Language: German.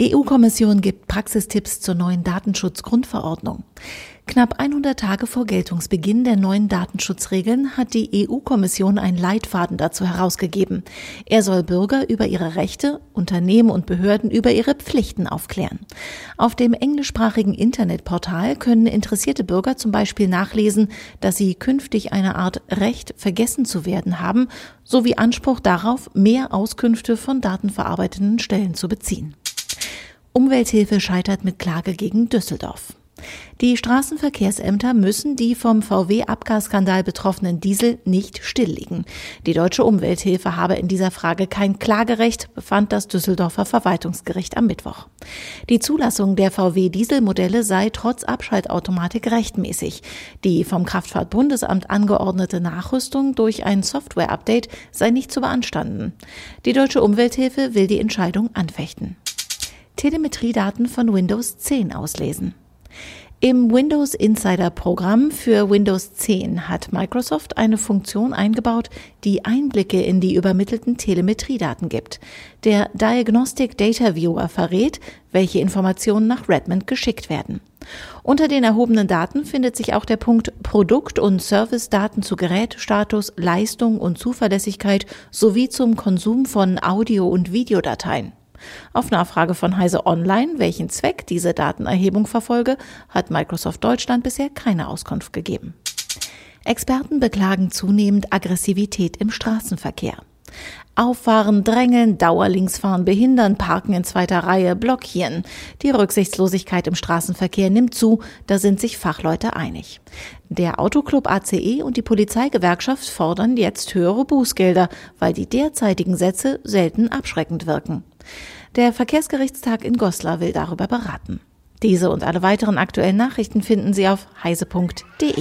EU-Kommission gibt Praxistipps zur neuen Datenschutzgrundverordnung. Knapp 100 Tage vor Geltungsbeginn der neuen Datenschutzregeln hat die EU-Kommission einen Leitfaden dazu herausgegeben. Er soll Bürger über ihre Rechte, Unternehmen und Behörden über ihre Pflichten aufklären. Auf dem englischsprachigen Internetportal können interessierte Bürger zum Beispiel nachlesen, dass sie künftig eine Art Recht, vergessen zu werden haben, sowie Anspruch darauf, mehr Auskünfte von datenverarbeitenden Stellen zu beziehen. Umwelthilfe scheitert mit Klage gegen Düsseldorf. Die Straßenverkehrsämter müssen die vom VW-Abgasskandal betroffenen Diesel nicht stilllegen. Die deutsche Umwelthilfe habe in dieser Frage kein Klagerecht, befand das Düsseldorfer Verwaltungsgericht am Mittwoch. Die Zulassung der VW-Dieselmodelle sei trotz Abschaltautomatik rechtmäßig. Die vom Kraftfahrtbundesamt angeordnete Nachrüstung durch ein Software-Update sei nicht zu beanstanden. Die deutsche Umwelthilfe will die Entscheidung anfechten. Telemetriedaten von Windows 10 auslesen. Im Windows Insider Programm für Windows 10 hat Microsoft eine Funktion eingebaut, die Einblicke in die übermittelten Telemetriedaten gibt. Der Diagnostic Data Viewer verrät, welche Informationen nach Redmond geschickt werden. Unter den erhobenen Daten findet sich auch der Punkt Produkt- und Servicedaten zu Gerätestatus, Leistung und Zuverlässigkeit sowie zum Konsum von Audio- und Videodateien. Auf Nachfrage von Heise Online, welchen Zweck diese Datenerhebung verfolge, hat Microsoft Deutschland bisher keine Auskunft gegeben. Experten beklagen zunehmend Aggressivität im Straßenverkehr. Auffahren, drängeln, Dauerlinksfahren, behindern, parken in zweiter Reihe, blockieren. Die Rücksichtslosigkeit im Straßenverkehr nimmt zu, da sind sich Fachleute einig. Der Autoclub ACE und die Polizeigewerkschaft fordern jetzt höhere Bußgelder, weil die derzeitigen Sätze selten abschreckend wirken. Der Verkehrsgerichtstag in Goslar will darüber beraten. Diese und alle weiteren aktuellen Nachrichten finden Sie auf heise.de.